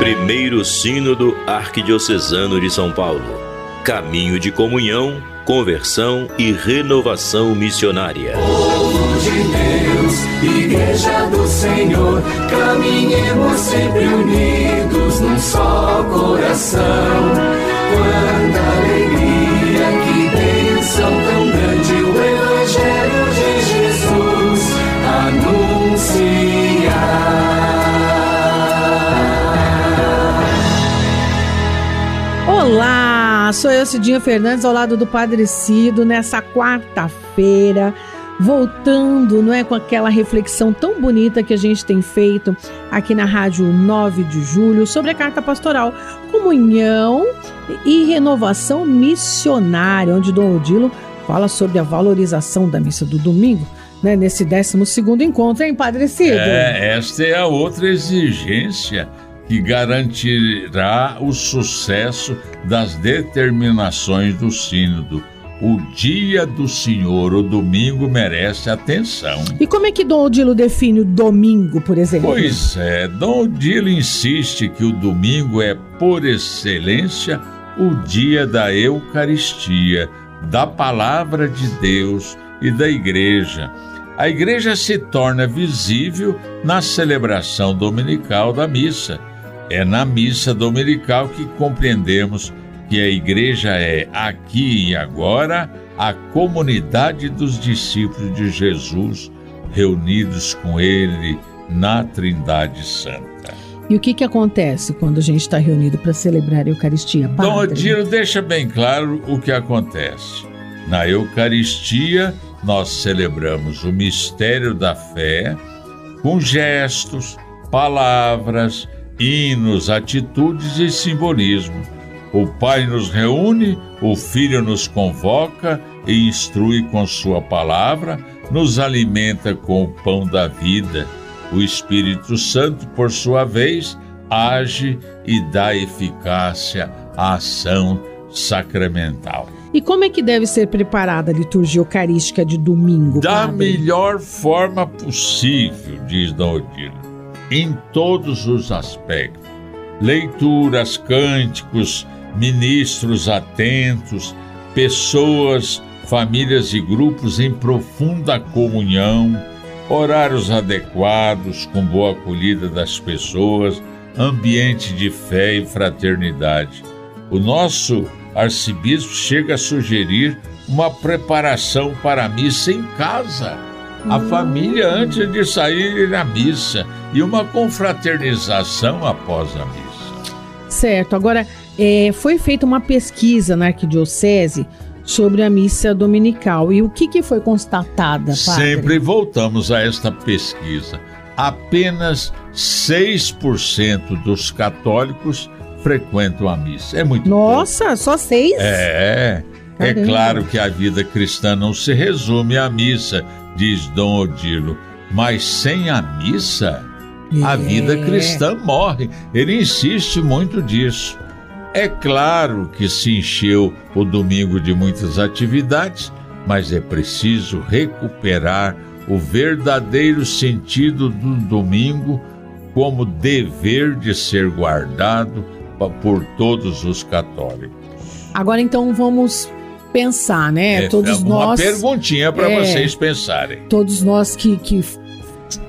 Primeiro Sínodo Arquidiocesano de São Paulo. Caminho de comunhão, conversão e renovação missionária. Igreja do Senhor, caminhemos sempre unidos num só coração. Quanta Olá, sou eu, Cidinha Fernandes, ao lado do Padre Cido, nessa quarta-feira, voltando, não é, com aquela reflexão tão bonita que a gente tem feito aqui na Rádio 9 de Julho sobre a Carta Pastoral, Comunhão e Renovação Missionária, onde Dom Odilo fala sobre a valorização da missa do domingo, né, nesse 12 segundo encontro, hein, Padre Cido? É, esta é a outra exigência que garantirá o sucesso das determinações do Sínodo. O dia do Senhor, o domingo, merece atenção. E como é que Dom Odilo define o domingo, por exemplo? Pois é, Dom Odilo insiste que o domingo é, por excelência, o dia da Eucaristia, da Palavra de Deus e da Igreja. A Igreja se torna visível na celebração dominical da missa. É na missa dominical que compreendemos que a igreja é aqui e agora a comunidade dos discípulos de Jesus reunidos com ele na Trindade Santa. E o que, que acontece quando a gente está reunido para celebrar a Eucaristia? Padre? Dom Odilo deixa bem claro o que acontece. Na Eucaristia, nós celebramos o mistério da fé com gestos, palavras, hinos, atitudes e simbolismo. O Pai nos reúne, o Filho nos convoca e instrui com Sua palavra, nos alimenta com o pão da vida. O Espírito Santo, por sua vez, age e dá eficácia à ação sacramental. E como é que deve ser preparada a liturgia eucarística de domingo? Da padre? melhor forma possível, diz Dom Odilo, em todos os aspectos. Leituras, cânticos, ministros atentos, pessoas, famílias e grupos em profunda comunhão, horários adequados, com boa acolhida das pessoas, ambiente de fé e fraternidade. O nosso arcebispo chega a sugerir uma preparação para a missa em casa. A família antes de sair na missa e uma confraternização após a missa. Certo. Agora, é, foi feita uma pesquisa na Arquidiocese sobre a missa dominical. E o que, que foi constatada, padre? Sempre voltamos a esta pesquisa. Apenas 6% dos católicos frequentam a missa. É muito pouco. Nossa, só seis? É, é Caramba. claro que a vida cristã não se resume à missa, diz Dom Odilo, mas sem a missa, a É. vida cristã morre. Ele insiste muito disso. É claro que se encheu o domingo de muitas atividades, mas é preciso recuperar o verdadeiro sentido do domingo como dever de ser guardado por todos os católicos. Agora, então, vamos pensar, né? É, todos é uma nós. perguntinha para É. vocês pensarem. todos nós que, que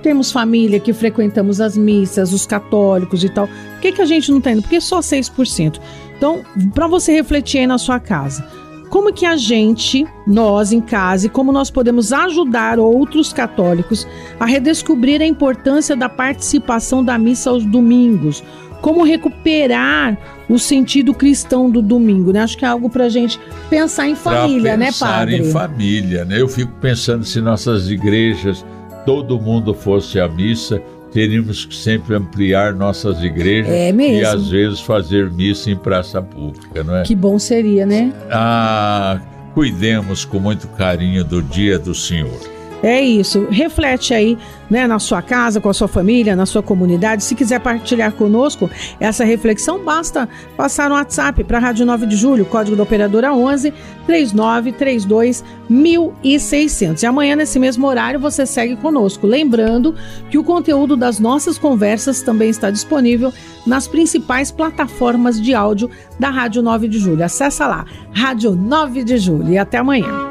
temos família, que frequentamos as missas, os católicos e tal, por que, que a gente não está indo? Porque só 6%. Então, para você refletir aí na sua casa, como que a gente, nós em casa, e como nós podemos ajudar outros católicos a redescobrir a importância da participação da missa aos domingos? Como recuperar o sentido cristão do domingo, né? Acho que é algo para a gente pensar em família, Pra né, pensar padre? em família, né? Eu fico pensando se nossas igrejas, todo mundo fosse à missa, teríamos que sempre ampliar nossas igrejas É mesmo. e às vezes fazer missa em praça pública, não é? Que bom seria, né? Ah, cuidemos com muito carinho do dia do Senhor. É isso. Reflete aí, né, na sua casa, com a sua família, na sua comunidade. Se quiser partilhar conosco essa reflexão, basta passar no WhatsApp para a Rádio 9 de Julho, código da operadora 11 3932 1600. E amanhã, nesse mesmo horário, você segue conosco. Lembrando que o conteúdo das nossas conversas também está disponível nas principais plataformas de áudio da Rádio 9 de Julho. Acesse lá, Rádio 9 de Julho. E até amanhã.